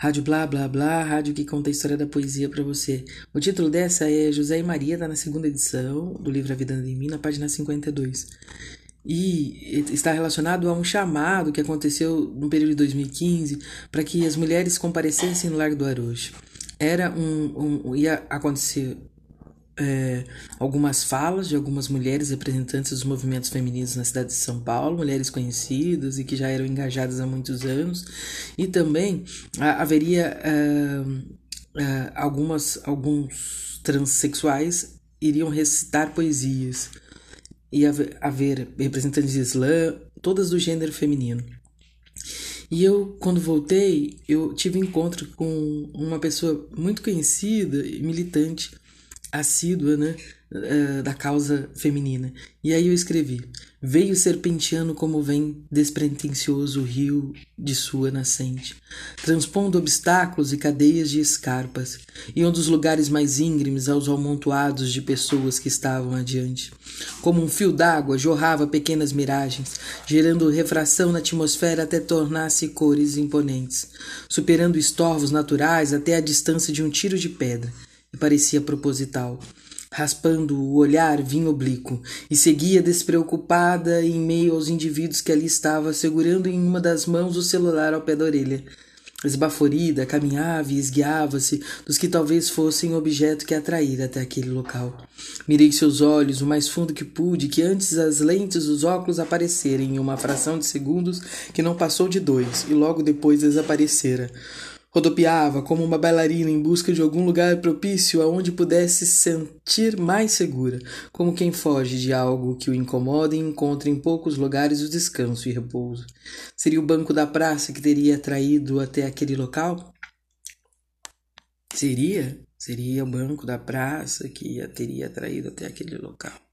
Rádio Blá Blá Blá, rádio que conta a história da poesia para você. O título dessa é José e Maria, tá na segunda edição do livro A Vida em Mim, na página 52. E está relacionado a um chamado que aconteceu no período de 2015 para que as mulheres comparecessem no Largo do Arojo. Era um, um ia acontecer é, algumas falas de algumas mulheres representantes dos movimentos femininos na cidade de São Paulo, mulheres conhecidas e que já eram engajadas há muitos anos, e também a, haveria é, é, algumas, alguns transexuais iriam recitar poesias, e haver, haver representantes de Islã, todas do gênero feminino. E eu, quando voltei, eu tive encontro com uma pessoa muito conhecida e militante assídua, né, uh, da causa feminina. E aí eu escrevi: Veio serpenteando como vem despretensioso o rio de sua nascente, transpondo obstáculos e cadeias de escarpas, e um dos lugares mais íngremes aos amontoados de pessoas que estavam adiante. Como um fio d'água, jorrava pequenas miragens, gerando refração na atmosfera até tornar-se cores imponentes, superando estorvos naturais até a distância de um tiro de pedra parecia proposital. Raspando o olhar vinha oblíquo e seguia despreocupada em meio aos indivíduos que ali estava, segurando em uma das mãos o celular ao pé da orelha. Esbaforida, caminhava e esguiava-se dos que talvez fossem objeto que atraíra até aquele local. Mirei seus olhos o mais fundo que pude, que antes as lentes dos óculos aparecerem em uma fração de segundos que não passou de dois, e logo depois desaparecera. Rodopiava como uma bailarina em busca de algum lugar propício aonde pudesse se sentir mais segura, como quem foge de algo que o incomoda e encontra em poucos lugares o descanso e repouso. Seria o banco da praça que teria atraído até aquele local? Seria? Seria o banco da praça que a teria atraído até aquele local.